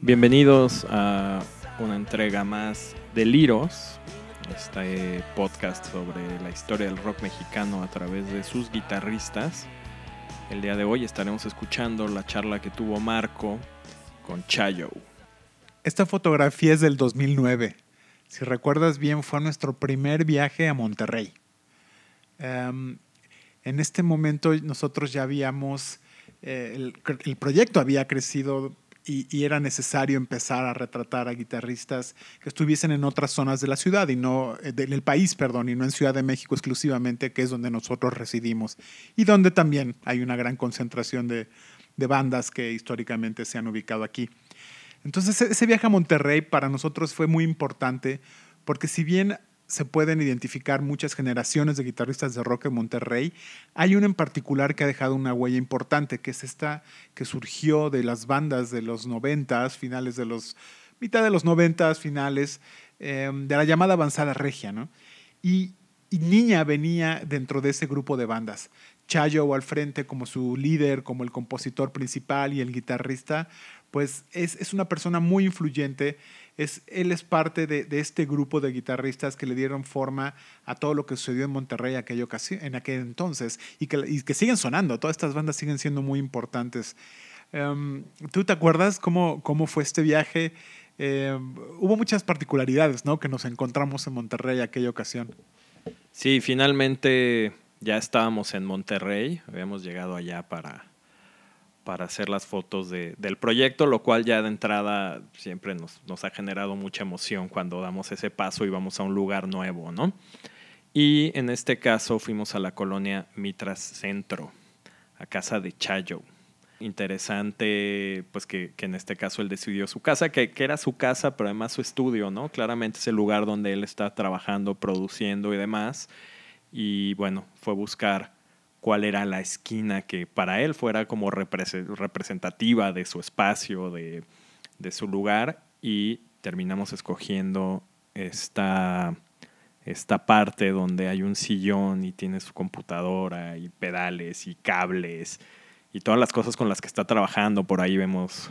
Bienvenidos a una entrega más de Liros, este podcast sobre la historia del rock mexicano a través de sus guitarristas. El día de hoy estaremos escuchando la charla que tuvo Marco con Chayo. Esta fotografía es del 2009. Si recuerdas bien, fue nuestro primer viaje a Monterrey. Em, en este momento nosotros ya habíamos, eh, el, proyecto había crecido y, era necesario empezar a retratar a guitarristas que estuviesen en otras zonas de la ciudad y no eh, del país, perdón, y no en Ciudad de México exclusivamente, que es donde nosotros residimos y donde también hay una gran concentración de, de bandas que históricamente se han ubicado aquí. Entonces ese viaje a Monterrey para nosotros fue muy importante porque si bien se pueden identificar muchas generaciones de guitarristas de rock en Monterrey. Hay uno en particular que ha dejado una huella importante, que es esta que surgió de las bandas de los noventas, finales de los, mitad de los noventas, finales, em, de la llamada avanzada regia, ¿no? Y, y Niña venía dentro de ese grupo de bandas. Chayo al frente como su líder, como el compositor principal y el guitarrista, pues es, es una persona muy influyente es, él es parte de, este grupo de guitarristas que le dieron forma a todo lo que sucedió en Monterrey en aquel entonces y que, que siguen sonando. Todas estas bandas siguen siendo muy importantes. Em, ¿Tú te acuerdas cómo, cómo fue este viaje? Em, hubo muchas particularidades ¿no? que nos encontramos en Monterrey aquella ocasión. Sí, finalmente ya estábamos en Monterrey, habíamos llegado allá para para hacer las fotos de, del proyecto, lo cual ya de entrada siempre nos, nos, ha generado mucha emoción cuando damos ese paso y vamos a un lugar nuevo, ¿no? Y en este caso fuimos a la colonia Mitras Centro, a casa de Chayo. Interesante, pues que, que en este caso él decidió su casa, que, que, era su casa, pero además su estudio, ¿no? Claramente es el lugar donde él está trabajando, produciendo y demás. Y bueno, fue buscar cuál era la esquina que para él fuera como representativa de su espacio, de, su lugar, y terminamos escogiendo esta, esta parte donde hay un sillón y tiene su computadora y pedales y cables y todas las cosas con las que está trabajando. Por ahí vemos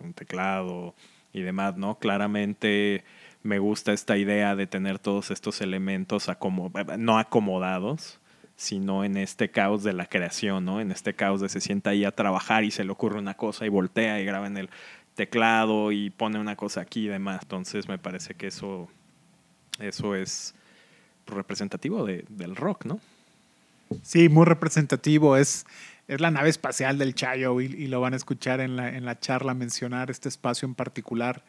un teclado y demás, ¿no? Claramente me gusta esta idea de tener todos estos elementos no acomodados, sino en este caos de la creación, ¿no? En este caos de se sienta ahí a trabajar y se le ocurre una cosa y voltea y graba en el teclado y pone una cosa aquí y demás. Entonces me parece que eso, eso es representativo del rock, ¿no? Sí, muy representativo. Es, es la nave espacial del Chayo y, lo van a escuchar en la, en la, charla mencionar este espacio en particular.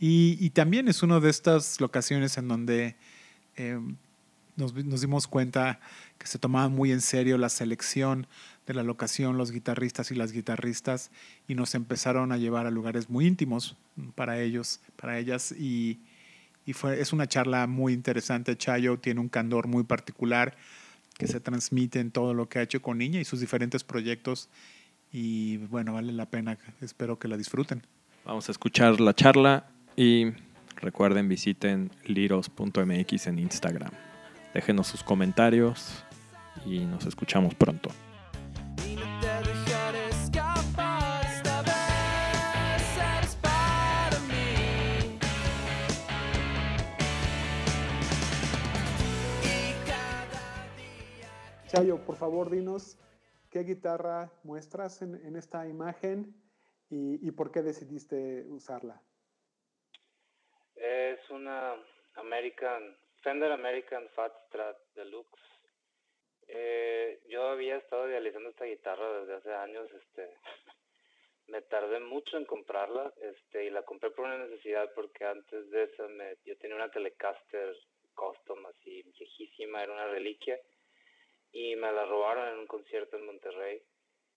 Y, también es una de estas locaciones en donde eh, nos, nos dimos cuenta que se tomaban muy en serio la selección de la locación, los guitarristas y las guitarristas, y nos empezaron a llevar a lugares muy íntimos para ellos, para ellas, y, y fue, es una charla muy interesante. Chayo tiene un candor muy particular que se transmite en todo lo que ha hecho con Niña y sus diferentes proyectos, y bueno, vale la pena, espero que la disfruten. Vamos a escuchar la charla y recuerden visiten liros.mx en Instagram. Déjenos sus comentarios y nos escuchamos pronto. Chayo, por favor, dinos qué guitarra muestras en, esta imagen y, por qué decidiste usarla. Es una American Fender American Fat Strat Deluxe eh, yo había estado idealizando esta guitarra desde hace años, este, me tardé mucho en comprarla, este, y la compré por una necesidad porque antes de eso me, yo tenía una Telecaster custom así viejísima, era una reliquia, y me la robaron en un concierto en Monterrey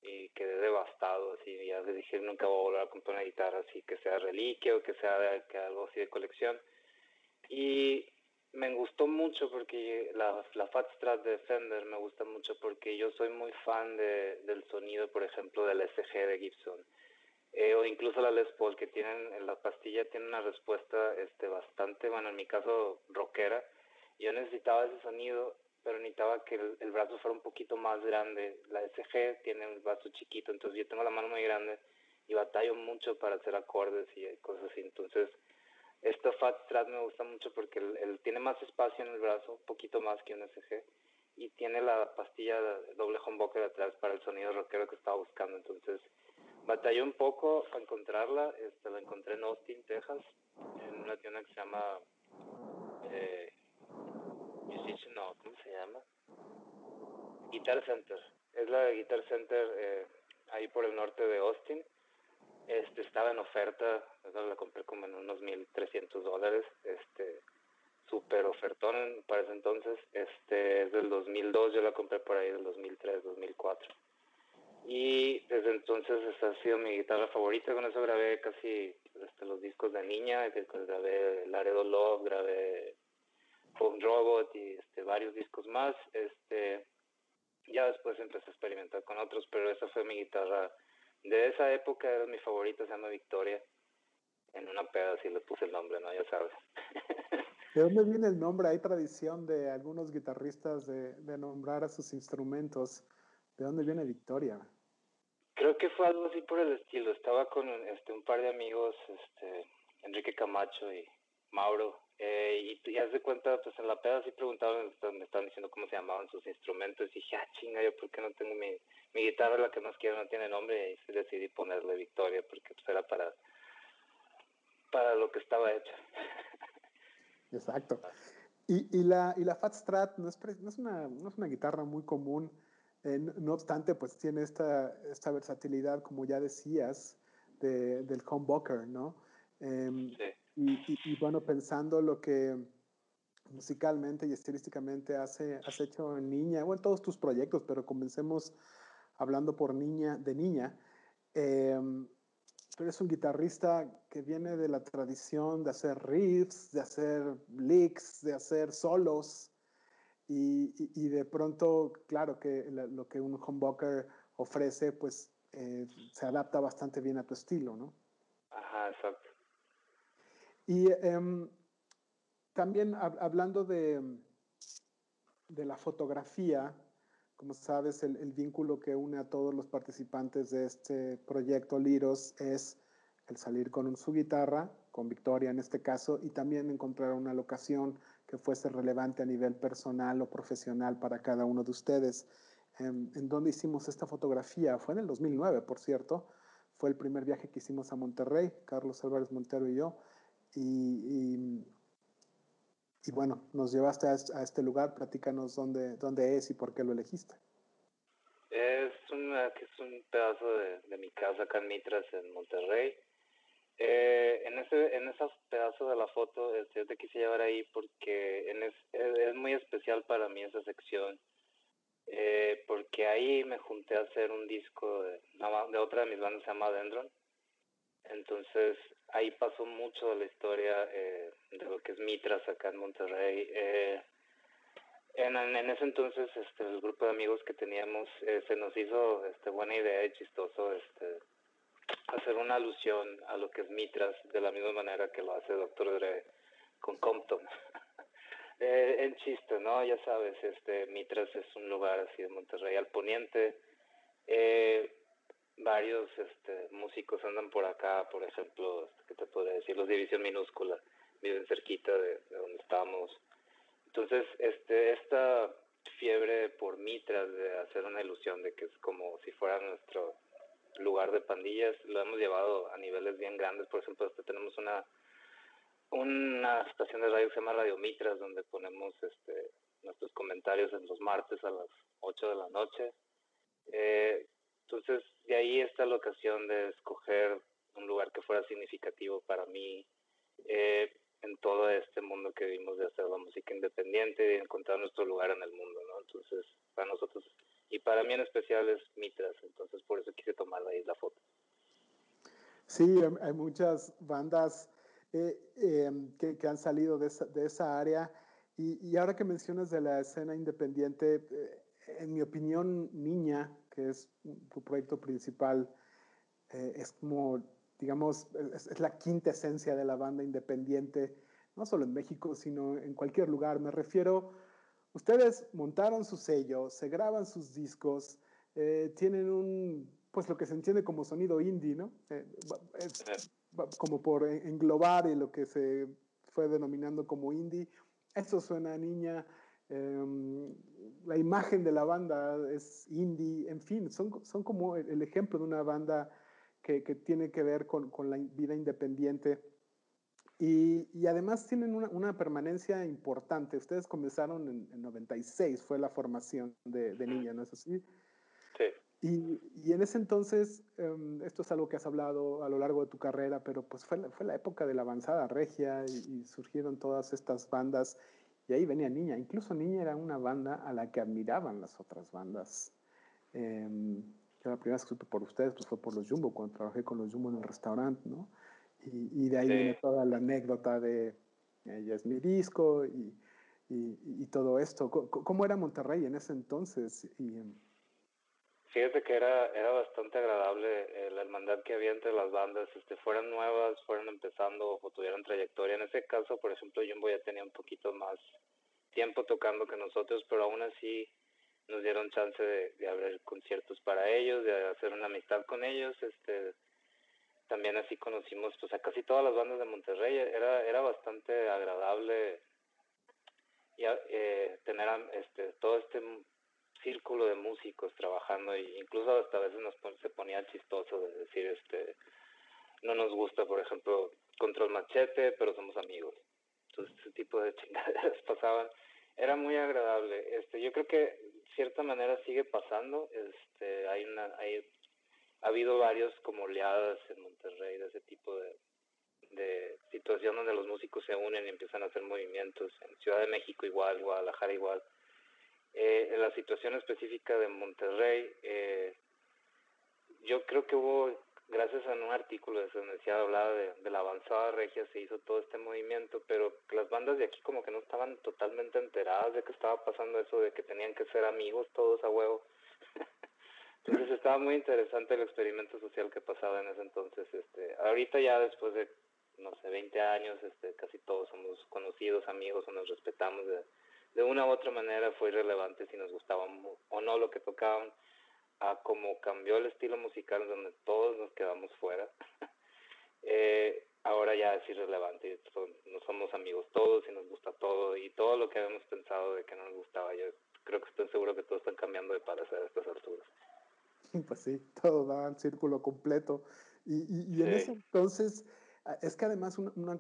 y quedé devastado, así, ya les dije nunca voy a volver a comprar una guitarra así que sea reliquia o que sea que algo así de colección. Y me gustó mucho porque la, la Fat Strat de Fender me gusta mucho porque yo soy muy fan de, del sonido, por ejemplo, del SG de Gibson. Eh, o incluso la Les Paul, que tienen, en la pastilla tiene una respuesta este, bastante, bueno, en mi caso, rockera. Yo necesitaba ese sonido, pero necesitaba que el, brazo fuera un poquito más grande. La SG tiene un brazo chiquito, entonces yo tengo la mano muy grande y batallo mucho para hacer acordes y cosas así. Entonces, esta Fat Strat me gusta mucho porque él, tiene más espacio en el brazo, un poquito más que un SG, y tiene la pastilla doble humbucker atrás para el sonido rockero que estaba buscando. Entonces, batallé un poco para encontrarla. Este, la encontré en Austin, Texas, en una tienda que se llama eh, Musician, no, ¿cómo se llama? Guitar Center. Es la de Guitar Center eh, ahí por el norte de Austin. Este, estaba en oferta, la compré como en unos 1.300 dólares. Este, super ofertón para ese entonces. Este, es del 2002, yo la compré por ahí del 2003, 2004. Y desde entonces esa ha sido mi guitarra favorita. Con eso grabé casi este, los discos de niña. Grabé Laredo Love, grabé Home Robot y este, varios discos más. Este, ya después empecé a experimentar con otros, pero esa fue mi guitarra. De esa época era mi favorita, se llama Victoria. En una peda así le puse el nombre, ¿no? Ya sabes. ¿De dónde viene el nombre? Hay tradición de algunos guitarristas de, de nombrar a sus instrumentos. ¿De dónde viene Victoria? Creo que fue algo así por el estilo. Estaba con este, un par de amigos, este, Enrique Camacho y Mauro, eh, y, ya haz de cuenta, pues en la peda sí preguntaban, me estaban diciendo cómo se llamaban sus instrumentos, y dije, ah, chinga, yo por qué no tengo mi, mi guitarra, la que más quiero, no tiene nombre, y decidí ponerle Victoria, porque pues era para, para lo que estaba hecho. Exacto. Y, y, la, y la Fat Strat no es, no es, una, no es una guitarra muy común, eh, no obstante, pues tiene esta, esta versatilidad, como ya decías, de, del humbucker, ¿no? Em, sí. Y, bueno, pensando lo que musicalmente y estilísticamente hace, has hecho en Niña, bueno, todos tus proyectos, pero comencemos hablando por Niña, de Niña. Eh, tú eres un guitarrista que viene de la tradición de hacer riffs, de hacer licks, de hacer solos, y, y, de pronto, claro que lo que un humbucker ofrece, pues eh, se adapta bastante bien a tu estilo, ¿no? Ajá, exacto. Y em, también hablando de, de, la fotografía, como sabes, el, el, vínculo que une a todos los participantes de este proyecto Liros es el salir con su guitarra, con Victoria en este caso, y también encontrar una locación que fuese relevante a nivel personal o profesional para cada uno de ustedes. Em, ¿En dónde hicimos esta fotografía? Fue en el 2009, por cierto. Fue el primer viaje que hicimos a Monterrey, Carlos Álvarez Montero y yo. Y, y, bueno, nos llevaste a, este lugar, platícanos dónde, dónde es y por qué lo elegiste. Es, una, es un pedazo de, de mi casa acá en Mitras, en Monterrey. Eh, en ese en ese pedazo de la foto este, yo te quise llevar ahí porque es, es, muy especial para mí esa sección eh, porque ahí me junté a hacer un disco de, de otra de mis bandas se llama Dendron entonces ahí pasó mucho de la historia eh, de lo que es Mitras acá en Monterrey. Eh, en, en, ese entonces este, el grupo de amigos que teníamos eh, se nos hizo este, buena idea y chistoso este, hacer una alusión a lo que es Mitras de la misma manera que lo hace Doctor Dre con Compton. en chiste, ¿no? Ya sabes, este Mitras es un lugar así de Monterrey al poniente. Eh, varios este, músicos andan por acá, por ejemplo, este, ¿qué te podría decir? Los División Minúscula viven cerquita de, donde estamos. Entonces, este, esta fiebre por Mitras de hacer una ilusión de que es como si fuera nuestro lugar de pandillas, lo hemos llevado a niveles bien grandes. Por ejemplo, este, tenemos una una estación de radio que se llama Radio Mitras, donde ponemos este, nuestros comentarios en los martes a las 8 de la noche. Eh, entonces, de ahí está la ocasión de escoger un lugar que fuera significativo para mí eh, en todo este mundo que vimos de hacer la música independiente y encontrar nuestro lugar en el mundo, ¿no? Entonces, para nosotros, y para mí en especial es Mitras, entonces por eso quise tomar ahí la foto. Sí, hay muchas bandas eh, em, que, que, han salido de esa, de esa área. Y, y, ahora que mencionas de la escena independiente, eh, en mi opinión, Niña que es tu proyecto principal, eh, es como, digamos, es, la quinta esencia de la banda independiente, no solo en México, sino en cualquier lugar. Me refiero, ustedes montaron su sello, se graban sus discos, eh, tienen un pues lo que se entiende como sonido indie, ¿no? Eh, es como por englobar y lo que se fue denominando como indie. Eso suena a niña. Em, la imagen de la banda es indie, en fin, son, son como el, ejemplo de una banda que, que tiene que ver con, con, la vida independiente. Y, y además tienen una, una, permanencia importante. Ustedes comenzaron en, en 96, fue la formación de, de Niña, ¿no es así? Sí. Y, y, en ese entonces, um, esto es algo que has hablado a lo largo de tu carrera, pero pues fue la, fue la época de la avanzada regia y, y, surgieron todas estas bandas y ahí venía Niña. Incluso Niña era una banda a la que admiraban las otras bandas. Eh, yo la primera vez que supe por ustedes pues fue por los Jumbo, cuando trabajé con los Jumbo en el restaurante, ¿no? Y, y de ahí sí. viene toda la anécdota de ella es mi disco y, y todo esto. ¿Cómo, ¿Cómo, era Monterrey en ese entonces? Y, Fíjate que era, era bastante agradable la hermandad que había entre las bandas, este, fueran nuevas, fueran empezando o tuvieran trayectoria. En ese caso, por ejemplo, Jumbo ya tenía un poquito más tiempo tocando que nosotros, pero aún así nos dieron chance de, de abrir conciertos para ellos, de hacer una amistad con ellos. Este, también así conocimos pues a casi todas las bandas de Monterrey. Era, era bastante agradable y, eh, tener este, todo este círculo de músicos trabajando y incluso hasta a veces nos se ponía chistoso de decir este no nos gusta por ejemplo control machete pero somos amigos. Entonces ese tipo de chingaderas pasaban. Era muy agradable. Este yo creo que cierta manera sigue pasando. Este hay una hay ha habido varios como oleadas en Monterrey de ese tipo de de situación donde los músicos se unen y empiezan a hacer movimientos. En Ciudad de México igual Guadalajara igual eh, en la situación específica de Monterrey, eh, yo creo que hubo, gracias a un artículo de donde se hablaba de, de, la avanzada regia, se hizo todo este movimiento, pero las bandas de aquí como que no estaban totalmente enteradas de que estaba pasando eso, de que tenían que ser amigos todos a huevo. entonces estaba muy interesante el experimento social que pasaba en ese entonces. Este, ahorita ya después de, no sé, 20 años, este, casi todos somos conocidos, amigos o nos respetamos de de una u otra manera fue irrelevante si nos gustaba o no lo que tocaban, a cómo cambió el estilo musical donde todos nos quedamos fuera. eh, ahora ya es irrelevante, no somos amigos todos y nos gusta todo y todo lo que habíamos pensado de que no nos gustaba, yo creo que estoy seguro que todos están cambiando de parecer a estas alturas. Pues sí, todo va al círculo completo. Y, y, y en sí. ese entonces, es que además una, una,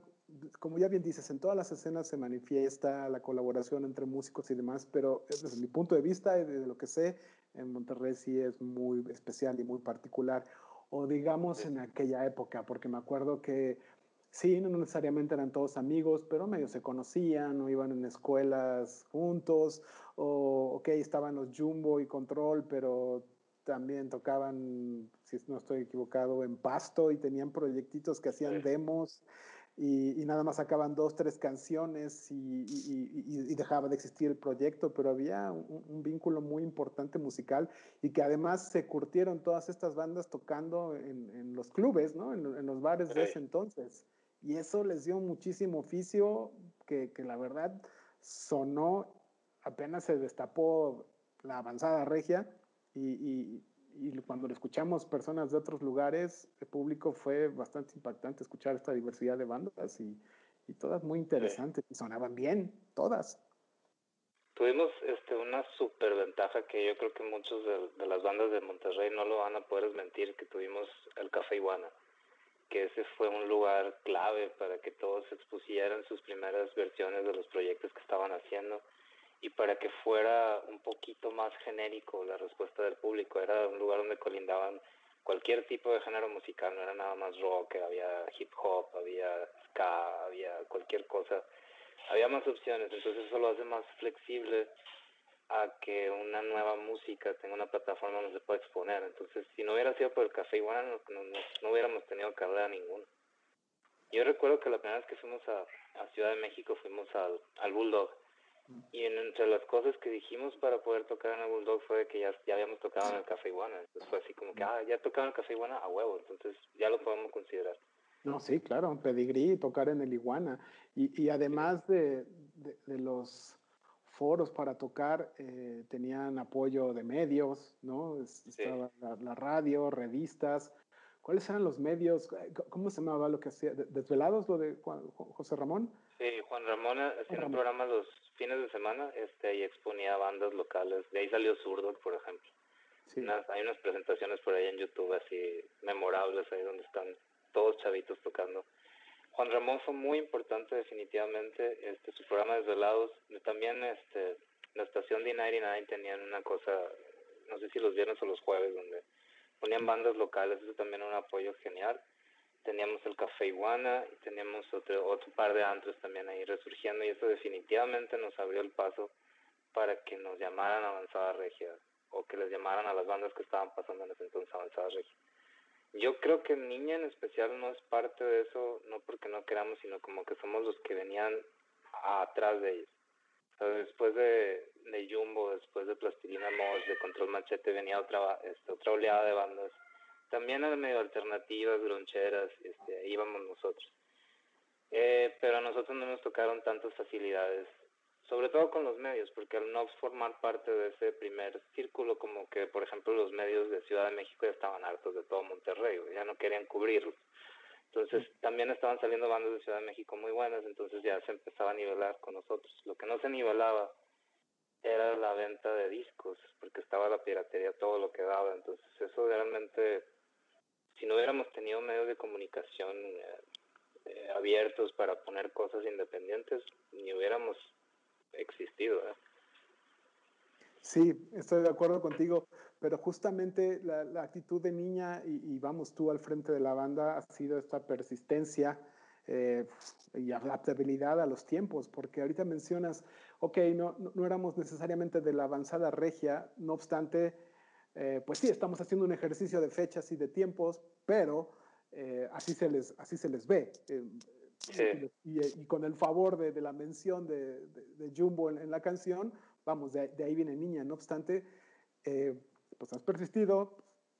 como ya bien dices, en todas las escenas se manifiesta la colaboración entre músicos y demás, pero desde mi punto de vista y de lo que sé, en Monterrey sí es muy especial y muy particular. O digamos en aquella época, porque me acuerdo que sí, no necesariamente eran todos amigos, pero medio se conocían o iban en escuelas juntos, o ok, estaban los Jumbo y Control, pero también tocaban, si no estoy equivocado, en Pasto y tenían proyectitos que hacían demos y, y, nada más sacaban dos, tres canciones y, y, y, dejaba de existir el proyecto, pero había un, un, vínculo muy importante musical y que además se curtieron todas estas bandas tocando en, en los clubes, ¿no? en, en, los bares de ese entonces. Y eso les dio muchísimo oficio que, que la verdad sonó, apenas se destapó la avanzada regia y, y cuando lo escuchamos personas de otros lugares, el público fue bastante impactante escuchar esta diversidad de bandas y, y todas muy interesantes sí. y sonaban bien, todas. Tuvimos este, una super ventaja que yo creo que muchos de, de, las bandas de Monterrey no lo van a poder desmentir, que tuvimos el Café Iguana, que ese fue un lugar clave para que todos expusieran sus primeras versiones de los proyectos que estaban haciendo y para que fuera un poquito más genérico la respuesta del público. Era un lugar donde colindaban cualquier tipo de género musical, no era nada más rock, había hip hop, había ska, había cualquier cosa. Había más opciones, entonces eso lo hace más flexible a que una nueva música tenga una plataforma donde se pueda exponer. Entonces, si no hubiera sido por el Café Iguana, no, no, no hubiéramos tenido carrera ninguna. Yo recuerdo que la primera vez que fuimos a, Ciudad de México fuimos al Bulldog y en, entre las cosas que dijimos para poder tocar en el Bulldog fue que ya, ya habíamos tocado en el Café Iguana. Entonces fue así como que, ah, ya tocaron en el Café Iguana a huevo, entonces ya lo podemos considerar. No, sí, claro, pedigrí, tocar en el Iguana. Y, y además de, de, de, los foros para tocar eh, tenían apoyo de medios, ¿no? Estaba la, radio, revistas. ¿Cuáles eran los medios? ¿Cómo se llamaba lo que hacía? ¿Desvelados lo de José Ramón? Sí, Juan Ramón hacía un programa los fines de semana este, y exponía bandas locales. De ahí salió Zurdo, por ejemplo. hay unas presentaciones por ahí en YouTube así memorables, ahí donde están todos chavitos tocando. Juan Ramón fue muy importante definitivamente, este, su programa Desvelados, también este, la estación D99 tenían una cosa, no sé si los viernes o los jueves, donde ponían bandas locales, eso también era un apoyo genial. Teníamos el Café Iguana y teníamos otro, otro par de antros también ahí resurgiendo y eso definitivamente nos abrió el paso para que nos llamaran Avanzada Regia o que les llamaran a las bandas que estaban pasando en ese entonces Avanzada Regia. Yo creo que Niña en especial no es parte de eso, no porque no queramos, sino como que somos los que venían atrás de ellos. después de, de Jumbo, después de Plastilina Mosh, de Control Machete, venía otra, este, otra oleada de bandas. También eran medio alternativas, groncheras, este, íbamos nosotros. Eh, pero a nosotros no nos tocaron tantas facilidades sobre todo con los medios, porque al no formar parte de ese primer círculo, como que, por ejemplo, los medios de Ciudad de México ya estaban hartos de todo Monterrey, ya no querían cubrirlo. Entonces, también estaban saliendo bandas de Ciudad de México muy buenas, entonces ya se empezaba a nivelar con nosotros. Lo que no se nivelaba era la venta de discos, porque estaba la piratería, todo lo que daba. Entonces, eso realmente, si no hubiéramos tenido medios de comunicación eh, eh, abiertos para poner cosas independientes, ni hubiéramos existido. ¿eh? Sí, estoy de acuerdo contigo, pero justamente la, actitud de niña y, vamos tú al frente de la banda ha sido esta persistencia eh, y adaptabilidad a los tiempos, porque ahorita mencionas, ok, no, no, éramos necesariamente de la avanzada regia, no obstante, eh, pues sí, estamos haciendo un ejercicio de fechas y de tiempos, pero así, se les, así se les ve. Y, con el favor de, la mención de, Jumbo en, la canción, vamos, de, ahí viene Niña. No obstante, eh, pues has persistido,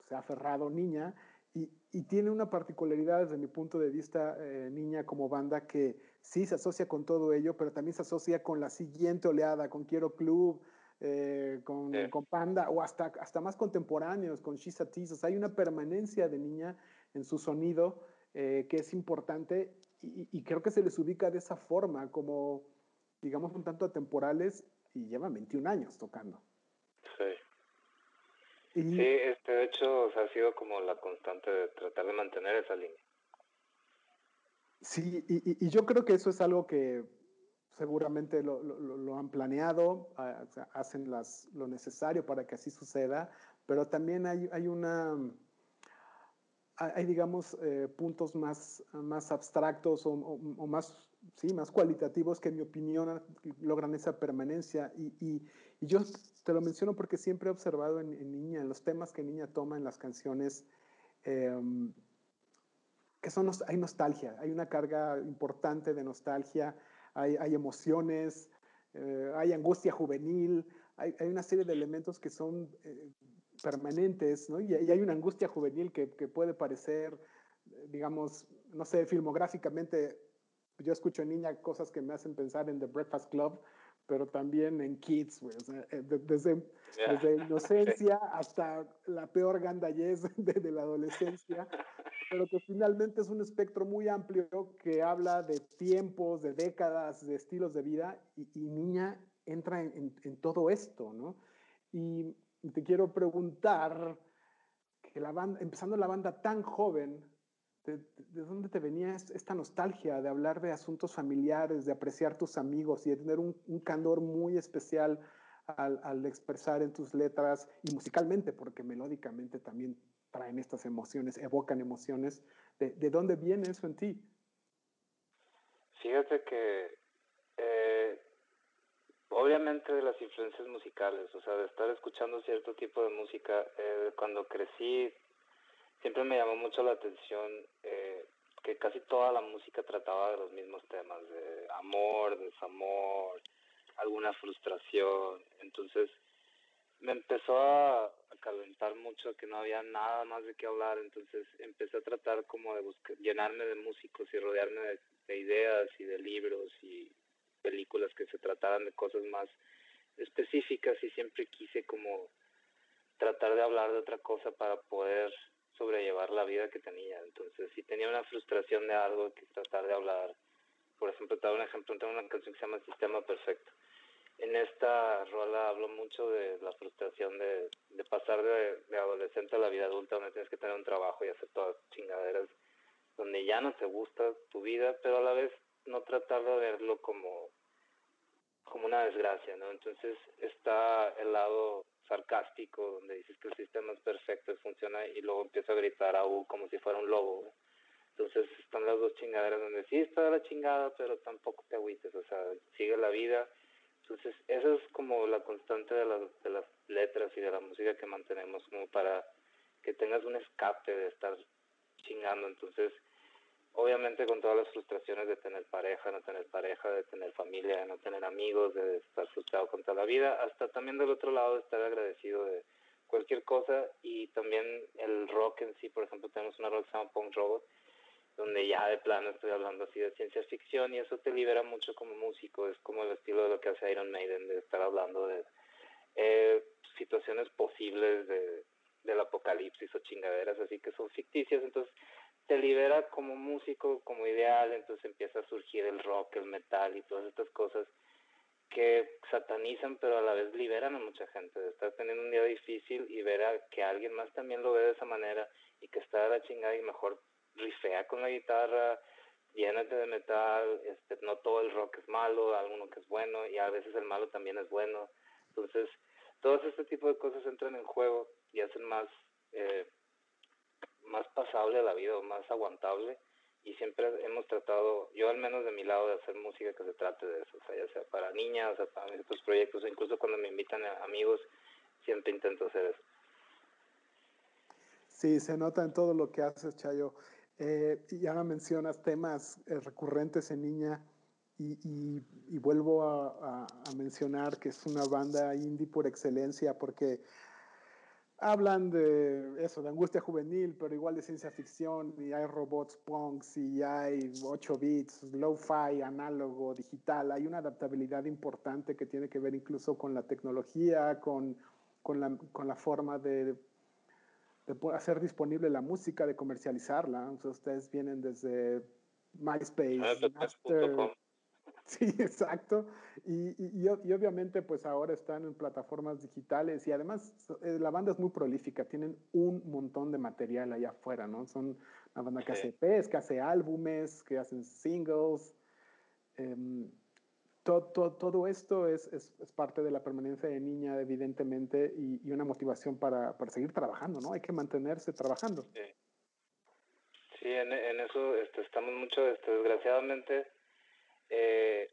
se ha aferrado Niña y, tiene una particularidad desde mi punto de vista, eh, Niña como banda, que sí se asocia con todo ello, pero también se asocia con la siguiente oleada, con Quiero Club, eh, con, con, Panda, o hasta, hasta más contemporáneos, con Shisa Tease. hay una permanencia de Niña en su sonido que es importante y, creo que se les ubica de esa forma, como, digamos, un tanto atemporales y llevan 21 años tocando. Sí. sí, este, de hecho, ha sido como la constante de tratar de mantener esa línea. Sí, y, yo creo que eso es algo que seguramente lo, lo, han planeado, ah, hacen las, lo necesario para que así suceda, pero también hay, hay una hay, digamos, eh, puntos más, más abstractos o, más, sí, más cualitativos que, en mi opinión, logran esa permanencia. Y, y, yo te lo menciono porque siempre he observado en, Niña, en los temas que Niña toma en las canciones, em, que son, hay nostalgia, hay una carga importante de nostalgia, hay, hay emociones, eh, hay angustia juvenil, hay, hay, una serie de elementos que son eh, permanentes, ¿no? Y, hay una angustia juvenil que, que, puede parecer, digamos, no sé, filmográficamente, yo escucho en niña cosas que me hacen pensar en The Breakfast Club, pero también en Kids, eh, desde, desde inocencia hasta la peor gandallez de, de, la adolescencia, pero que finalmente es un espectro muy amplio que habla de tiempos, de décadas, de estilos de vida, y, niña entra en, todo esto, ¿no? Y y te quiero preguntar, que la banda, empezando la banda tan joven, ¿de, dónde te venía esta nostalgia de hablar de asuntos familiares, de apreciar tus amigos y de tener un, candor muy especial al, expresar en tus letras y musicalmente, porque melódicamente también traen estas emociones, evocan emociones. ¿De, de dónde viene eso en ti? Fíjate que eh, Obviamente de las influencias musicales, o sea, de estar escuchando cierto tipo de música. Eh, cuando crecí, siempre me llamó mucho la atención eh, que casi toda la música trataba de los mismos temas, de amor, desamor, alguna frustración. Entonces me empezó a, calentar mucho que no había nada más de qué hablar, entonces empecé a tratar como de llenarme de músicos y rodearme de ideas y de libros y películas que se trataran de cosas más específicas y siempre quise como tratar de hablar de otra cosa para poder sobrellevar la vida que tenía. Entonces, si tenía una frustración de algo, que tratar de hablar. Por ejemplo, te doy un ejemplo, tengo una canción que se llama Sistema Perfecto. En esta rola hablo mucho de la frustración de, pasar de, de, adolescente a la vida adulta, donde tienes que tener un trabajo y hacer todas chingaderas, donde ya no te gusta tu vida, pero a la vez no tratar de verlo como, como una desgracia, ¿no? Entonces está el lado sarcástico, donde dices que el sistema es perfecto y funciona, y luego empieza a gritar a U como si fuera un lobo. Entonces están las dos chingaderas donde sí está la chingada, pero tampoco te agüites, o sea, sigue la vida. Entonces, eso es como la constante de, de las letras y de la música que mantenemos, como para que tengas un escape de estar chingando. Entonces, obviamente con todas las frustraciones de tener pareja, no tener pareja, de tener familia, de no tener amigos, de estar frustrado con toda la vida, hasta también del otro lado estar agradecido de cualquier cosa y también el rock en sí, por ejemplo, tenemos una rock que se llama Punk Robot, donde ya de plano estoy hablando así de ciencia ficción y eso te libera mucho como músico, es como el estilo de lo que hace Iron Maiden, de estar hablando de eh, situaciones posibles de, del apocalipsis o chingaderas así que son ficticias, entonces te libera como músico, como ideal, entonces empieza a surgir el rock, el metal y todas estas cosas que satanizan pero a la vez liberan a mucha gente de estar teniendo un día difícil y ver a que alguien más también lo ve de esa manera y que está a la chingada y mejor rifea con la guitarra, llénate de metal, este, no todo el rock es malo, alguno que es bueno y a veces el malo también es bueno. Entonces, todos este tipo de cosas entran en juego y hacen más, eh, más pasable la vida más aguantable y siempre hemos tratado, yo al menos de mi lado, de hacer música que se trate de eso, o sea, ya sea para niñas, para mis otros proyectos, incluso cuando me invitan amigos, siempre intento hacer eso. Sí, se nota en todo lo que haces, Chayo. Eh, ya mencionas temas eh, recurrentes en Niña y, y, y vuelvo a, a, a, mencionar que es una banda indie por excelencia porque hablan de eso, de angustia juvenil, pero igual de ciencia ficción y hay robots punks y hay 8 bits, lo-fi, análogo, digital. Hay una adaptabilidad importante que tiene que ver incluso con la tecnología, con, con, la, con la forma de de hacer disponible la música, de comercializarla. Entonces, ustedes vienen desde MySpace, Napster. Sí, exacto. Y, y, y, obviamente, pues ahora están en plataformas digitales y además eh, la banda es muy prolífica, tienen un montón de material allá afuera, ¿no? Son una banda que hace EPs, que hace álbumes, que hacen singles. Eh, todo, todo, todo, esto es, es, es, parte de la permanencia de niña, evidentemente, y, y una motivación para, para, seguir trabajando, ¿no? Hay que mantenerse trabajando. Sí, en, en, eso este, estamos mucho, este, desgraciadamente, eh,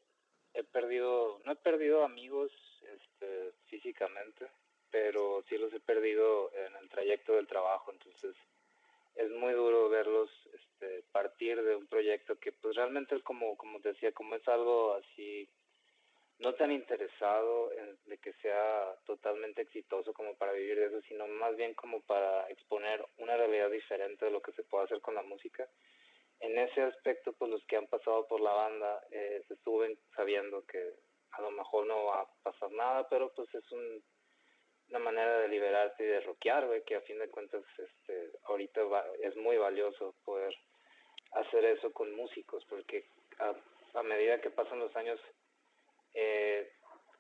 he perdido, no he perdido amigos este, físicamente, pero sí los he perdido en el trayecto del trabajo, entonces es muy duro verlos este, partir de un proyecto que pues realmente como, como te decía, como es algo así no tan interesado en de que sea totalmente exitoso como para vivir de eso, sino más bien como para exponer una realidad diferente de lo que se puede hacer con la música. En ese aspecto, pues los que han pasado por la banda eh, se suben sabiendo que a lo mejor no va a pasar nada, pero pues es un, una manera de liberarte y de rockear, que a fin de cuentas este, ahorita va, es muy valioso poder hacer eso con músicos, porque a medida que pasan los años eh,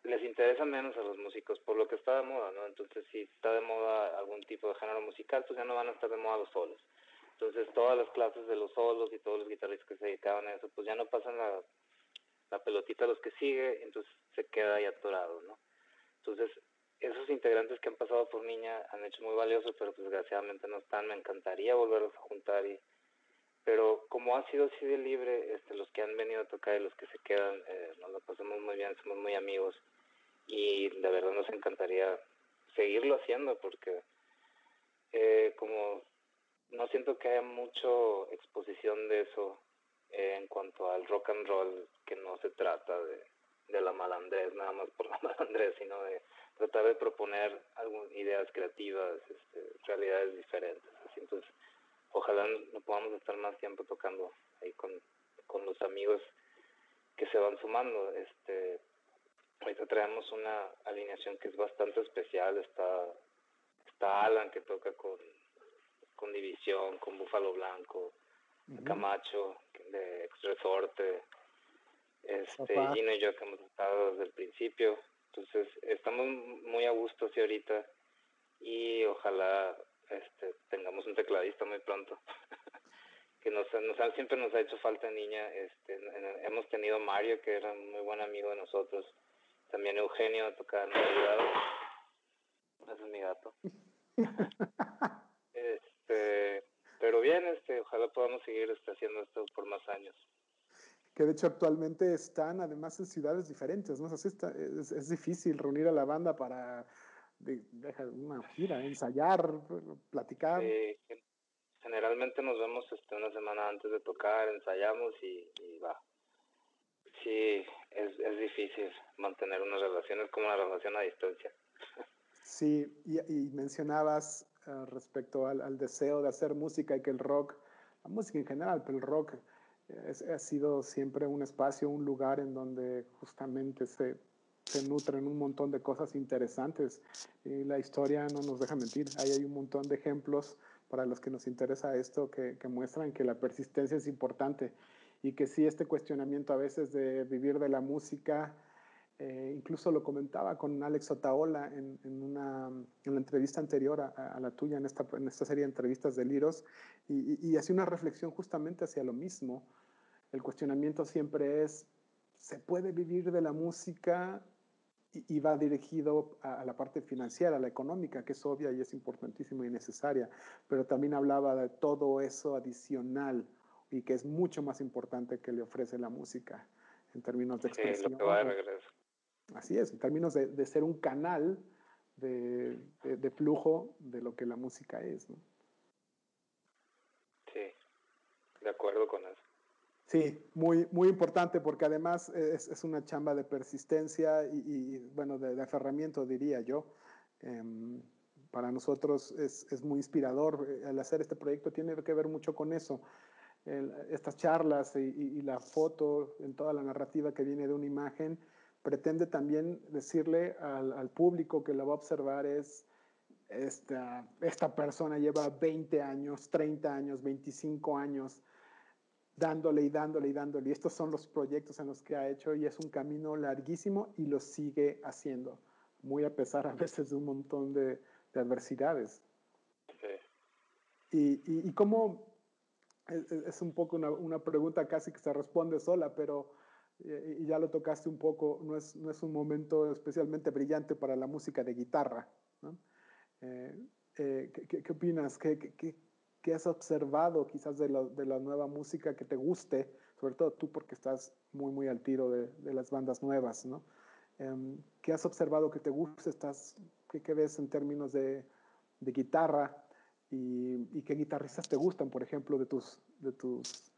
les interesa menos a los músicos por lo que está de moda, ¿no? Entonces, si está de moda algún tipo de género musical, pues ya no van a estar de moda los solos. Entonces, todas las clases de los solos y todos los guitarristas que se dedicaban a eso, pues ya no pasan la, la pelotita a los que sigue, entonces se queda ahí atorado, ¿no? Entonces, esos integrantes que han pasado por Niña han hecho muy valioso, pero pues desgraciadamente no están. Me encantaría volverlos a juntar y pero como ha sido así de libre, este, los que han venido a tocar y los que se quedan, eh, nos lo pasamos muy bien, somos muy amigos y de verdad nos encantaría seguirlo haciendo porque eh, como no siento que haya mucho exposición de eso eh, en cuanto al rock and roll, que no se trata de, de la malandrés, nada más por la malandrés, sino de tratar de proponer algunas ideas creativas, este, realidades diferentes. Así, entonces, ojalá no podamos estar más tiempo tocando ahí con, con los amigos que se van sumando. Este, Ahorita traemos una alineación que es bastante especial. Está, está Alan que toca con, con División, con Búfalo Blanco, Camacho de Ex Resorte, este, Gino y yo que hemos estado desde el principio. Entonces estamos muy a gusto sí ahorita y ojalá este, tengamos un tecladista muy pronto. que nos, nos, siempre nos ha hecho falta niña. Este, hemos tenido Mario, que era un muy buen amigo de nosotros. También Eugenio toca en ayudado. Ese es mi gato. este, pero bien, este, ojalá podamos seguir este, haciendo esto por más años. Que de hecho actualmente están además en ciudades diferentes, ¿no? es, es, difícil reunir a la banda para de, una gira, ensayar, platicar. generalmente nos vemos este, una semana antes de tocar, ensayamos y, va. Sí, es, es difícil mantener unas relaciones como una relación a distancia. Sí, y, mencionabas uh, respecto al, al, deseo de hacer música y que el rock, la música en general, pero el rock eh, ha sido siempre un espacio, un lugar en donde justamente se se nutren un montón de cosas interesantes y la historia no nos deja mentir. Ahí hay un montón de ejemplos para los que nos interesa esto que, que muestran que la persistencia es importante y que sí este cuestionamiento a veces de vivir de la música, eh, incluso lo comentaba con Alex Otaola en, en, una, en la entrevista anterior a, a, la tuya, en esta, en esta serie de entrevistas de Liros, y, y, y hacía una reflexión justamente hacia lo mismo. El cuestionamiento siempre es, ¿se puede vivir de la música y va dirigido a, la parte financiera, a la económica, que es obvia y es importantísima y necesaria, pero también hablaba de todo eso adicional y que es mucho más importante que le ofrece la música en términos de expresión. Sí, lo que va de regreso. Así es, en términos de, de ser un canal de, de, de, flujo de lo que la música es. ¿no? Sí, de acuerdo con eso. Sí, muy, muy importante porque además es, es una chamba de persistencia y, y bueno, de, de, aferramiento, diría yo. Eh, para nosotros es, es, muy inspirador. El hacer este proyecto tiene que ver mucho con eso. El, estas charlas y, y, la foto, en toda la narrativa que viene de una imagen, pretende también decirle al, al público que lo va a observar es, esta, esta persona lleva 20 años, 30 años, 25 años dándole y dándole y dándole. Y estos son los proyectos en los que ha hecho y es un camino larguísimo y lo sigue haciendo, muy a pesar a veces de un montón de, de adversidades. Sí. Y, y, y, cómo, es, es, un poco una, una, pregunta casi que se responde sola, pero y ya lo tocaste un poco, no es, no es un momento especialmente brillante para la música de guitarra. ¿no? Eh, eh, ¿qué, ¿qué, opinas? ¿Qué, qué, ¿Qué has observado quizás de, lo, de, la nueva música que te guste? Sobre todo tú porque estás muy, muy al tiro de, de las bandas nuevas, ¿no? Um, ¿Qué has observado que te guste? Estás, ¿qué, ¿Qué, ves en términos de, de guitarra? Y, y, qué guitarristas te gustan, por ejemplo, de tus, de tus,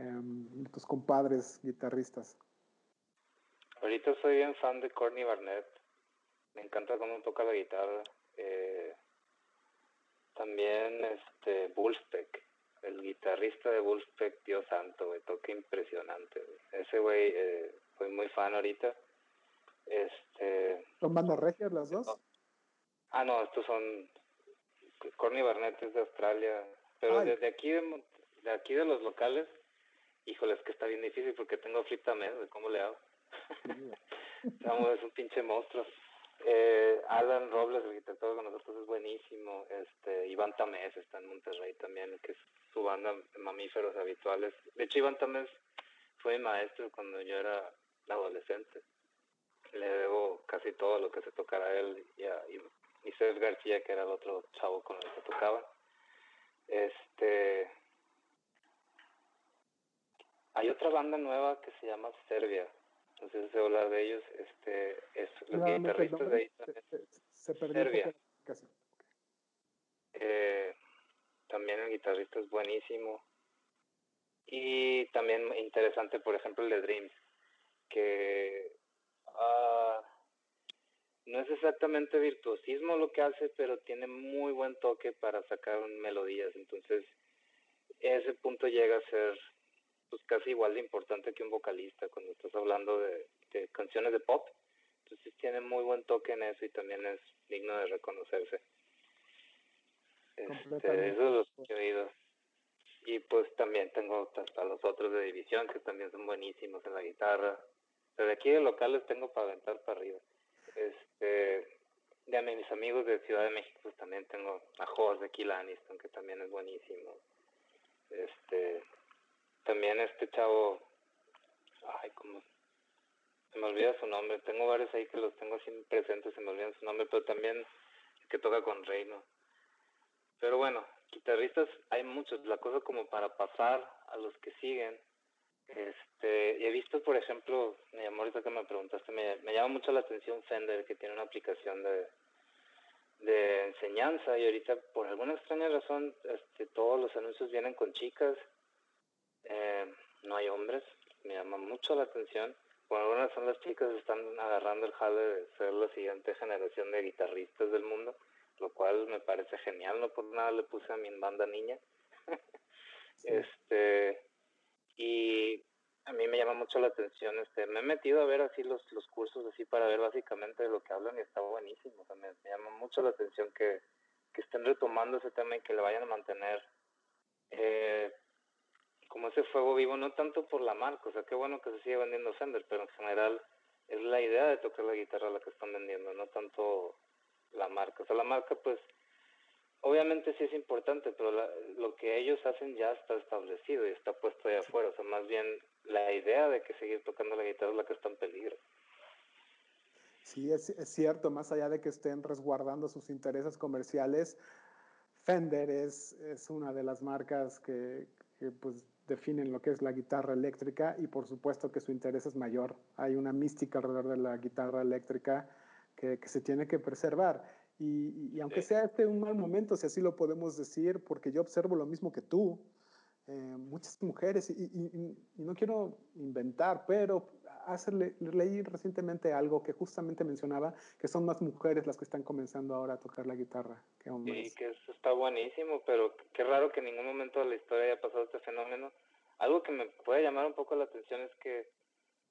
um, de tus compadres guitarristas? Ahorita soy bien fan de Courtney Barnett. Me encanta cómo toca la guitarra. Eh, también este Bullspeck, el guitarrista de Bullspeck, Dios santo, güey, toca impresionante. Güey. Ese güey eh, fue muy fan ahorita. Este, ¿Son bandas regias las dos? Ah, no, estos son Corny Barnett es de Australia, pero desde de aquí de, de, aquí de los locales, híjole, es que está bien difícil porque tengo flipta de ¿cómo le hago? Estamos, es un pinche monstruo. Eh, Alan Robles, el guitarra con nosotros es buenísimo. Este, Iván Tamés está en Monterrey también, que es su banda mamíferos habituales. De hecho, Iván Tamés fue mi maestro cuando yo era adolescente. Le debo casi todo lo que se tocara a él y a y García, que era el otro chavo con el que tocaba. Este, hay otra banda nueva que se llama Serbia, si se habla de ellos, este, es los no, guitarristas de ahí también. Se, se perdió Serbia. Eh, también el guitarrista es buenísimo. Y también interesante, por ejemplo, el de Dreams, que uh, no es exactamente virtuosismo lo que hace, pero tiene muy buen toque para sacar melodías. Entonces, ese punto llega a ser pues casi igual de importante que un vocalista cuando estás hablando de, de canciones de pop. Entonces tiene muy buen toque en eso y también es digno de reconocerse. Este, eso es lo que he oído. Y pues también tengo a los otros de división que también son buenísimos en la guitarra. Pero de aquí de locales tengo para aventar para arriba. Este, de mis amigos de Ciudad de México pues también tengo a Jos de Kill Aniston que también es buenísimo. Este, también este chavo, ay, como se me olvida su nombre. Tengo varios ahí que los tengo así presentes, se me olvidan su nombre, pero también que toca con Reino. Pero bueno, guitarristas hay muchos. La cosa como para pasar a los que siguen. Este, he visto, por ejemplo, me llamó ahorita que me preguntaste, me, me llama mucho la atención Fender, que tiene una aplicación de, de enseñanza y ahorita por alguna extraña razón este, todos los anuncios vienen con chicas, eh, no hay hombres, me llama mucho la atención. Por alguna razón las chicas están agarrando el jale de ser la siguiente generación de guitarristas del mundo lo cual me parece genial, no por nada le puse a mi banda niña. Este, y a mí me llama mucho la atención, este, me he metido a ver así los, los cursos así para ver básicamente de lo que hablan y está buenísimo, o me, llama mucho la atención que, que estén retomando ese tema y que le vayan a mantener eh, como ese fuego vivo, no tanto por la marca, o sea, qué bueno que se sigue vendiendo Fender, pero en general es la idea de tocar la guitarra la que están vendiendo, no tanto la marca. O sea, la marca pues obviamente sí es importante, pero lo que ellos hacen ya está establecido y está puesto ahí afuera. O sea, más bien la idea de que seguir tocando la guitarra es la que está en peligro. Sí, es, es cierto, más allá de que estén resguardando sus intereses comerciales, Fender es, es una de las marcas que, que pues definen lo que es la guitarra eléctrica y por supuesto que su interés es mayor. Hay una mística alrededor de la guitarra eléctrica que, se tiene que preservar. Y, aunque sea este un mal momento, si así lo podemos decir, porque yo observo lo mismo que tú, eh, muchas mujeres, y, no quiero inventar, pero hacerle, leí recientemente algo que justamente mencionaba que son más mujeres las que están comenzando ahora a tocar la guitarra que hombres. Sí, que eso está buenísimo, pero qué raro que en ningún momento de la historia haya pasado este fenómeno. Algo que me puede llamar un poco la atención es que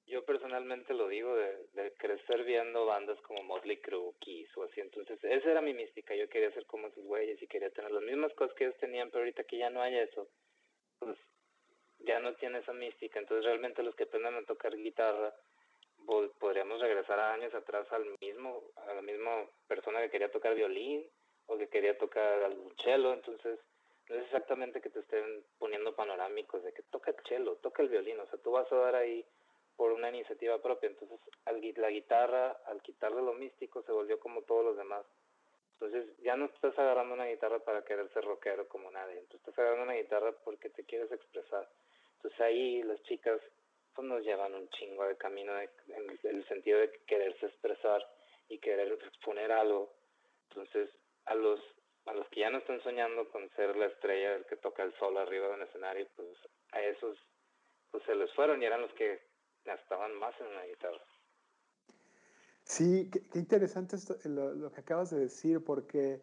yo personalmente lo digo, de, crecer viendo bandas como Motley Crue, Kiss o así. Entonces, esa era mi mística. Yo quería ser como esos güeyes y quería tener las mismas cosas que ellos tenían, pero ahorita que ya no hay eso, pues ya no tiene esa mística. Entonces, realmente los que aprendan a tocar guitarra, podríamos regresar a años atrás al mismo, a la misma persona que quería tocar violín o que quería tocar algún cello. Entonces, no es exactamente que te estén poniendo panorámicos de que toca el cello, toca el violín. O sea, tú vas a dar ahí por una iniciativa propia. Entonces, la guitarra, al quitarle lo místico, se volvió como todos los demás. Entonces, ya no estás agarrando una guitarra para querer ser rockero como nadie. Entonces, estás agarrando una guitarra porque te quieres expresar. Entonces, ahí las chicas pues, nos llevan un chingo de camino en el sentido de quererse expresar y querer exponer algo. Entonces, a los a los que ya no están soñando con ser la estrella el que toca el sol arriba de un escenario, pues a esos pues se les fueron y eran los que estaban más en una guitarra. Sí, qué, interesante esto, lo, que acabas de decir, porque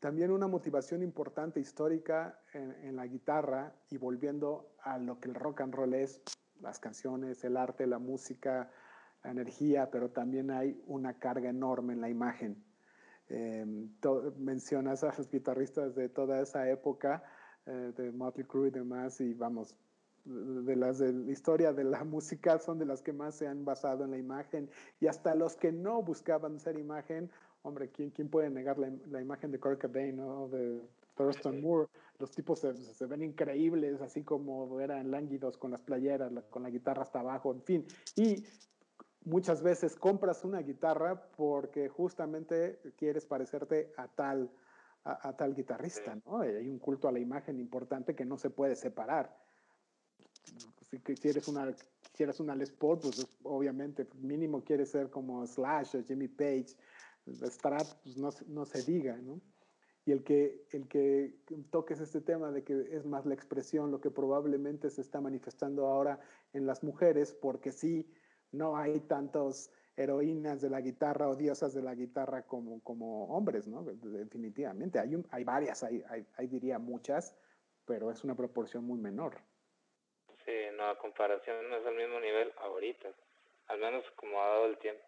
también una motivación importante histórica en, la guitarra y volviendo a lo que el rock and roll es, las canciones, el arte, la música, la energía, pero también hay una carga enorme en la imagen. Em, mencionas a los guitarristas de toda esa época, eh, de Motley Crue y demás, y vamos, de las de la historia de la música son de las que más se han basado en la imagen y hasta los que no buscaban ser imagen, hombre, ¿quién, quién puede negar la, la imagen de Kurt Cobain o de Thurston Moore? Los tipos se, se, ven increíbles, así como eran lánguidos con las playeras, con la guitarra hasta abajo, en fin. Y muchas veces compras una guitarra porque justamente quieres parecerte a tal, a, a tal guitarrista, ¿no? Hay un culto a la imagen importante que no se puede separar si, si, eres una, si eres una Les Paul, pues obviamente mínimo quieres ser como Slash o Jimmy Page, Strat, pues no, no, se diga, ¿no? Y el que, el que toques este tema de que es más la expresión lo que probablemente se está manifestando ahora en las mujeres, porque sí, no hay tantos heroínas de la guitarra o diosas de la guitarra como, como hombres, ¿no? Definitivamente. Hay, hay varias, hay, hay, hay diría muchas, pero es una proporción muy menor. Sí, no, a comparación no es al mismo nivel ahorita, al menos como ha dado el tiempo.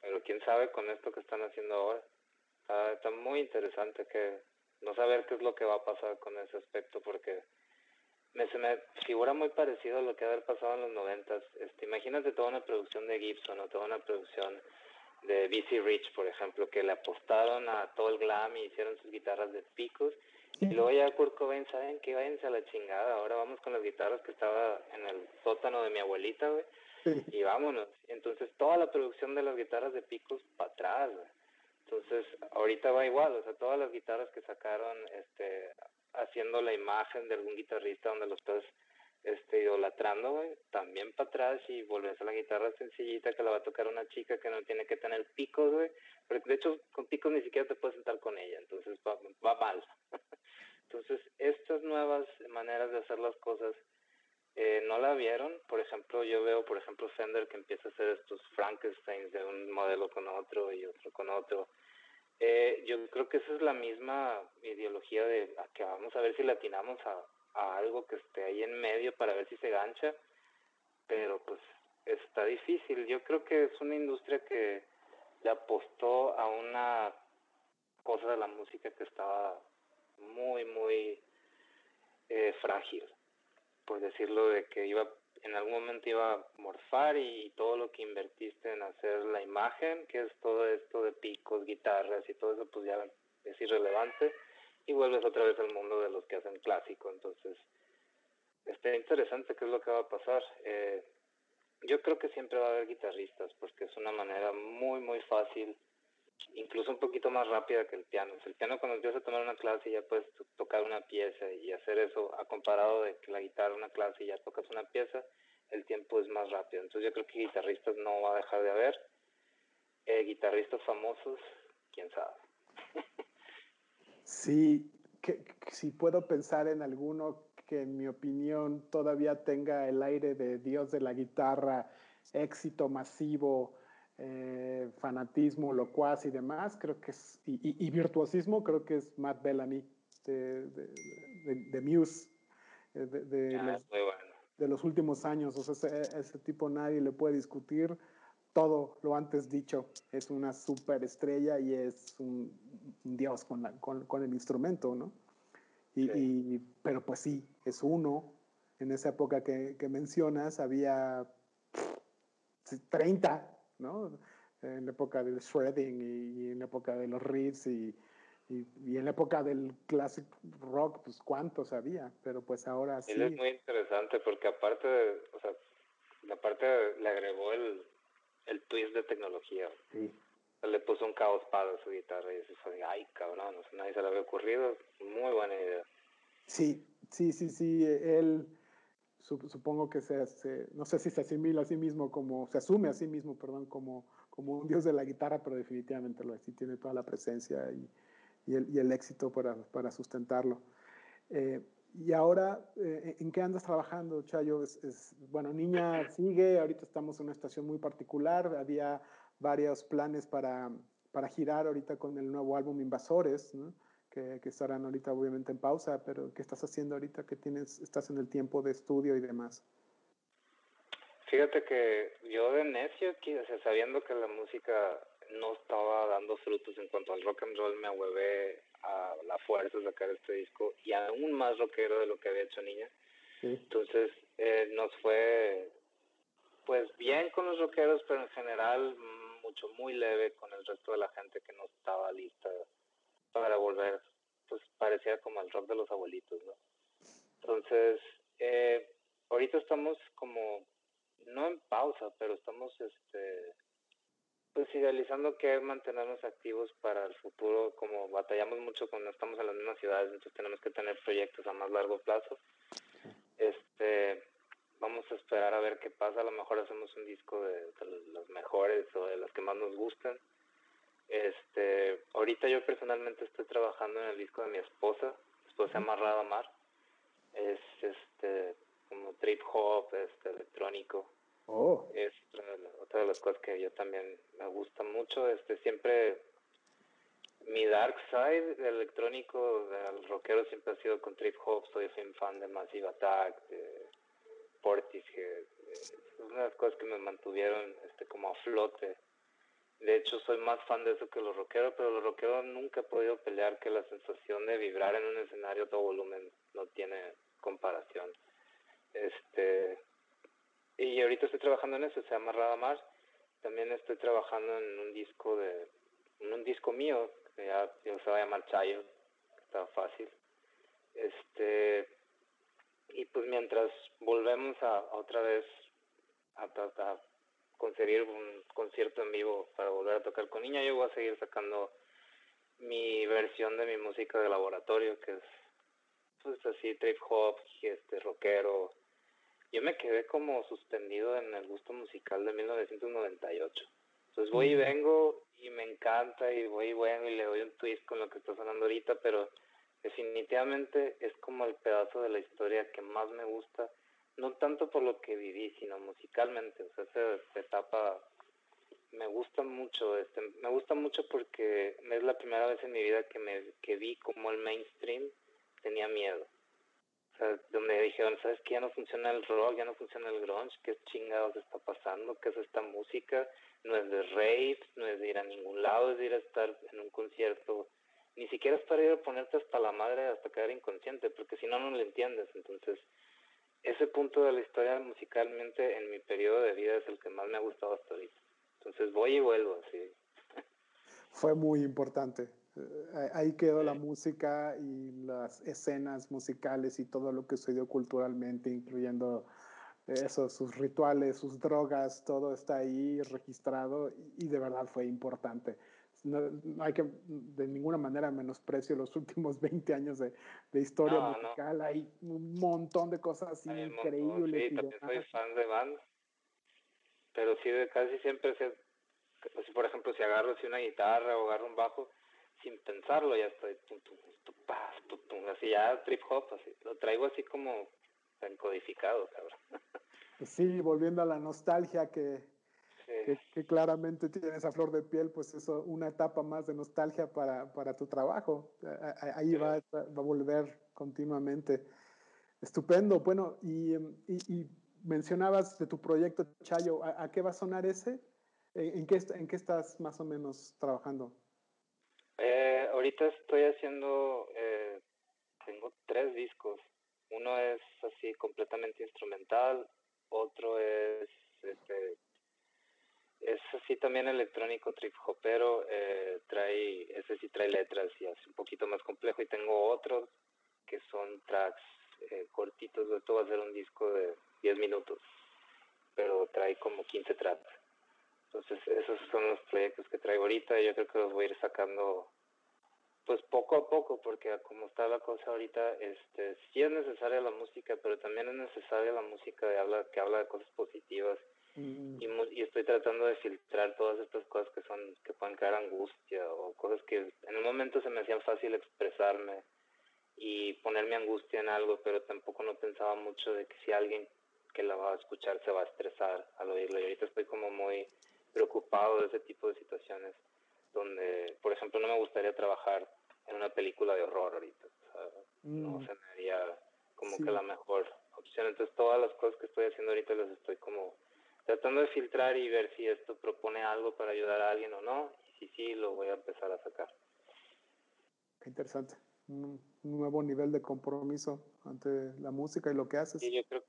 pero quién sabe con esto que están haciendo ahora. Está, muy interesante que no saber qué es lo que va a pasar con ese aspecto porque me, se me figura muy parecido a lo que haber pasado en los noventas. Este, imagínate toda una producción de Gibson o toda una producción de BC Rich, por ejemplo, que le apostaron a todo el glam y hicieron sus guitarras de picos. Y luego ya Kurt Cobain, ¿saben qué? Váyanse a la chingada. Ahora vamos con las guitarras que estaba en el sótano de mi abuelita, güey. Y vámonos. Entonces toda la producción de las guitarras de picos para atrás, güey. Entonces ahorita va igual, o sea, todas las guitarras que sacaron, este, haciendo la imagen de algún guitarrista donde lo estás este, idolatrando, también para atrás y volvés a la guitarra sencillita que la va a tocar una chica que no tiene que tener picos, güey. Porque de hecho con picos ni siquiera te puedes sentar con ella, entonces va, va mal. entonces estas nuevas maneras de hacer las cosas eh, no la vieron. Por ejemplo, yo veo, por ejemplo, Fender que empieza a hacer estos Frankensteins de un modelo con otro y otro con otro. Eh, yo creo que esa es la misma ideología de que vamos a ver si latinamos a, a algo que esté ahí en medio para ver si se gancha, pero pues está difícil. Yo creo que es una industria que le apostó a una cosa de la música que estaba muy, muy eh, frágil, por decirlo de que iba en algún momento iba a morfar y todo lo que invertiste en hacer la imagen, que es todo esto de picos, guitarras y todo eso, pues ya es irrelevante y vuelves otra vez al mundo de los que hacen clásico. Entonces, está interesante qué es lo que va a pasar. Eh, yo creo que siempre va a haber guitarristas porque es una manera muy, muy fácil, incluso un poquito más rápida que el piano. el piano cuando empiezas a tomar una clase ya puedes tocar una pieza y hacer eso, a comparado de que la guitarra una clase y ya tocas una pieza, el tiempo es más rápido. Entonces yo creo que guitarristas no va a dejar de haber. Eh, guitarristas famosos, quién sabe. Sí, que, si puedo pensar en alguno que en mi opinión todavía tenga el aire de Dios de la guitarra, éxito masivo, eh, fanatismo, locuaz y demás, creo que es, y, virtuosismo, creo que es Matt Bellamy de, de, Muse, eh, de, ah, los, de, los, últimos años. O sea, ese, ese tipo nadie le puede discutir todo lo antes dicho. Es una superestrella y es un, dios con, con, el instrumento, ¿no? Y, pero pues sí, es uno. En esa época que, mencionas había 30, ¿no? En la época del shredding y, en la época de los riffs y, y, en la época del classic rock, pues cuántos había, pero pues ahora sí. es muy interesante porque aparte, o sea, aparte le agregó el, el twist de tecnología. Sí. Le puso un caos para su guitarra y eso fue, ay cabrón, no sé, nadie se le había ocurrido. Muy buena idea. Sí, sí, sí, sí. Él supongo que se, se, no sé si se asimila a sí mismo como, se asume a sí mismo, perdón, como, como un dios de la guitarra, pero definitivamente lo es. Tiene toda la presencia y, y, el, y el, éxito para, para sustentarlo. Eh, y ahora, eh, ¿en qué andas trabajando, Chayo? Es, bueno, Niña sigue, ahorita estamos en una estación muy particular, había varios planes para, para girar ahorita con el nuevo álbum Invasores, que, que, estarán ahorita obviamente en pausa, pero ¿qué estás haciendo ahorita que tienes, estás en el tiempo de estudio y demás? Fíjate que yo de necio, sabiendo que la música no estaba dando frutos en cuanto al rock and roll, me ahuevé a la fuerza sacar este disco y aún más rockero de lo que había hecho Niña. Entonces eh, nos fue pues bien con los rockeros, pero en general mucho, muy leve con el resto de la gente que no estaba lista para volver, pues parecía como el rock de los abuelitos, ¿no? Entonces, eh, ahorita estamos como, no en pausa, pero estamos este pues idealizando que mantenernos activos para el futuro, como batallamos mucho cuando estamos en las mismas ciudades, entonces tenemos que tener proyectos a más largo plazo. Este, vamos a esperar a ver qué pasa, a lo mejor hacemos un disco de, los mejores o de los que más nos gustan. Este, ahorita yo personalmente estoy trabajando en el disco de mi esposa, esposa se llama Rada Mar. Es este como trip hop, este electrónico Oh. Es otra de, las cosas que yo también me gusta mucho. Este, siempre mi dark side electrónico del rockero siempre ha sido con trip hop. Soy fan de Massive Attack, de Portishead. Es una de las cosas que me mantuvieron este, como a flote De hecho, soy más fan de eso que los rockeros, pero los rockeros nunca he podido pelear que la sensación de vibrar en un escenario todo volumen no tiene comparación. Este, y ahorita estoy trabajando en eso, se llama Radamar. También estoy trabajando en un disco de, en un disco mío, que ya, se va a llamar Chayo, está fácil. Este, y pues mientras volvemos a, otra vez a, a, conseguir un concierto en vivo para volver a tocar con niña, yo voy a seguir sacando mi versión de mi música de laboratorio, que es pues así trip hop, este rockero. Yo me quedé como suspendido en el gusto musical de 1998. Entonces voy y vengo y me encanta y voy y vengo y le doy un twist con lo que está sonando ahorita, pero definitivamente es como el pedazo de la historia que más me gusta no tanto por lo que viví, sino musicalmente, o sea, esa etapa me gusta mucho, este, me gusta mucho porque es la primera vez en mi vida que me que vi como el mainstream tenía miedo. O sea, donde dijeron, ¿sabes qué? Ya no funciona el rock, ya no funciona el grunge, ¿qué chingados está pasando? ¿Qué es esta música? No es de raves, no es de ir a ningún lado, es de ir a estar en un concierto. Ni siquiera es para ir a ponerte hasta la madre hasta quedar inconsciente, porque si no, no lo entiendes. Entonces, ese punto de la historia musicalmente en mi periodo de vida es el que más me ha gustado hasta ahorita. Entonces voy y vuelvo, así. Fue muy importante. Eh, ahí quedó la música y las escenas musicales y todo lo que sucedió culturalmente, incluyendo eso, sus rituales, sus drogas, todo está ahí registrado y de verdad fue importante no, hay que de ninguna manera menosprecio los últimos 20 años de, historia musical. Hay un montón de cosas increíbles. Sí, también soy fan de band. Pero sí, casi siempre, se, por ejemplo, si agarro así una guitarra o agarro un bajo, sin pensarlo ya estoy así ya trip hop, así. Lo traigo así como encodificado, cabrón. Sí, volviendo a la nostalgia que, que, claramente tienes a flor de piel, pues eso, una etapa más de nostalgia para, para tu trabajo. Ahí va, va, a volver continuamente. Estupendo. Bueno, y, y, mencionabas de tu proyecto Chayo, ¿a, qué va a sonar ese? ¿En qué, ¿En qué estás más o menos trabajando? Eh, ahorita estoy haciendo, eh, tengo tres discos. Uno es así completamente instrumental, otro es este, es así también electrónico trip hopero, eh, trae, ese sí trae letras y hace un poquito más complejo y tengo otros que son tracks eh, cortitos, esto va a ser un disco de 10 minutos, pero trae como 15 tracks. Entonces esos son los proyectos que traigo ahorita. Y yo creo que los voy a ir sacando pues poco a poco, porque como está la cosa ahorita, este sí es necesaria la música, pero también es necesaria la música de habla, que habla de cosas positivas. Y, estoy tratando de filtrar todas estas cosas que son que pueden crear angustia o cosas que en un momento se me hacían fácil expresarme y poner mi angustia en algo, pero tampoco no pensaba mucho de que si alguien que la va a escuchar se va a estresar al oírlo. Y ahorita estoy como muy preocupado de ese tipo de situaciones donde, por ejemplo, no me gustaría trabajar en una película de horror ahorita. No mm. se me haría como que la mejor opción. Entonces todas las cosas que estoy haciendo ahorita las estoy como tratando de filtrar y ver si esto propone algo para ayudar a alguien o no. Y si sí, lo voy a empezar a sacar. Qué interesante. Un nuevo nivel de compromiso ante la música y lo que haces. Sí, yo creo,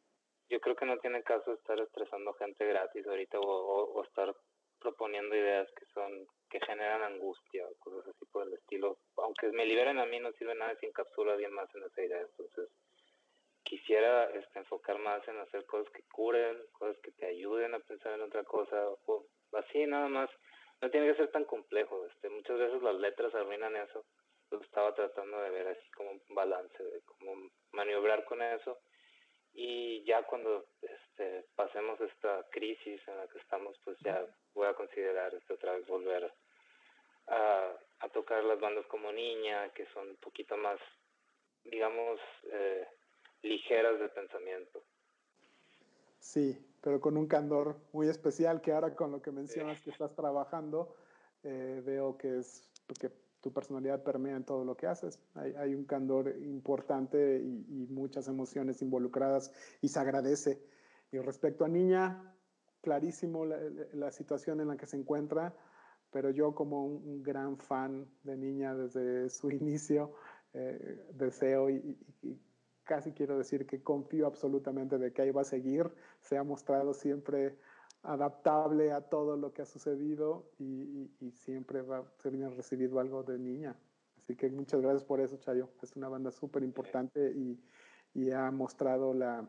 yo creo que no tiene caso estar estresando gente gratis ahorita o, estar proponiendo ideas que son que generan angustia o cosas así por el estilo. Aunque me liberen a mí, no sirve nada si encapsulo a alguien más en esa idea. Entonces, quisiera este, enfocar más en hacer cosas que curen, cosas que te ayuden a pensar en otra cosa, así nada más. No tiene que ser tan complejo. Este, muchas veces las letras arruinan eso. Lo estaba tratando de ver así como un balance, de cómo maniobrar con eso. Y ya cuando este, pasemos esta crisis en la que estamos, pues ya voy a considerar este, otra vez volver a, a tocar las bandas como Niña, que son un poquito más, digamos, eh, ligeras de pensamiento. Sí, pero con un candor muy especial que ahora con lo que mencionas que estás trabajando, eh, veo que es porque tu personalidad permea en todo lo que haces. Hay, un candor importante y, muchas emociones involucradas y se agradece. Y respecto a Niña, clarísimo la, situación en la que se encuentra, pero yo como un, gran fan de Niña desde su inicio, eh, deseo y, casi quiero decir que confío absolutamente de que ahí va a seguir, se ha mostrado siempre adaptable a todo lo que ha sucedido y, siempre va a ser bien recibido algo de Niña. Así que muchas gracias por eso, Chayo. Es una banda súper importante y, y ha mostrado la,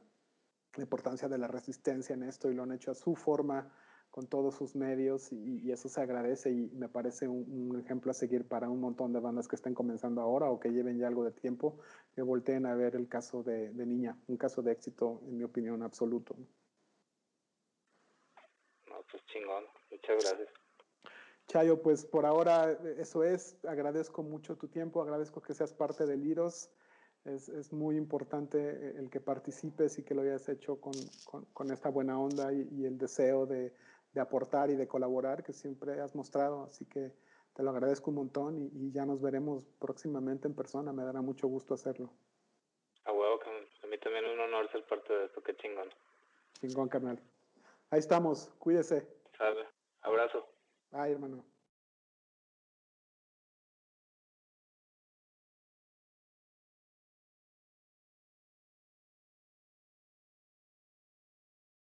importancia de la resistencia en esto y lo han hecho a su forma con todos sus medios y, eso se agradece y me parece un, ejemplo a seguir para un montón de bandas que estén comenzando ahora o que lleven ya algo de tiempo, que volteen a ver el caso de, Niña, un caso de éxito en mi opinión absoluto. Pues chingón, muchas gracias. Chayo, pues por ahora eso es, agradezco mucho tu tiempo, agradezco que seas parte de Liros es, es, muy importante el que participes y que lo hayas hecho con, con, esta buena onda y, el deseo de, de, aportar y de colaborar que siempre has mostrado. Así que te lo agradezco un montón y, ya nos veremos próximamente en persona. Me dará mucho gusto hacerlo. A huevo, a mí también es un honor ser parte de esto. Qué chingón. Chingón, carnal. Ahí estamos. Cuídese. Sabe. Abrazo. Ay, hermano.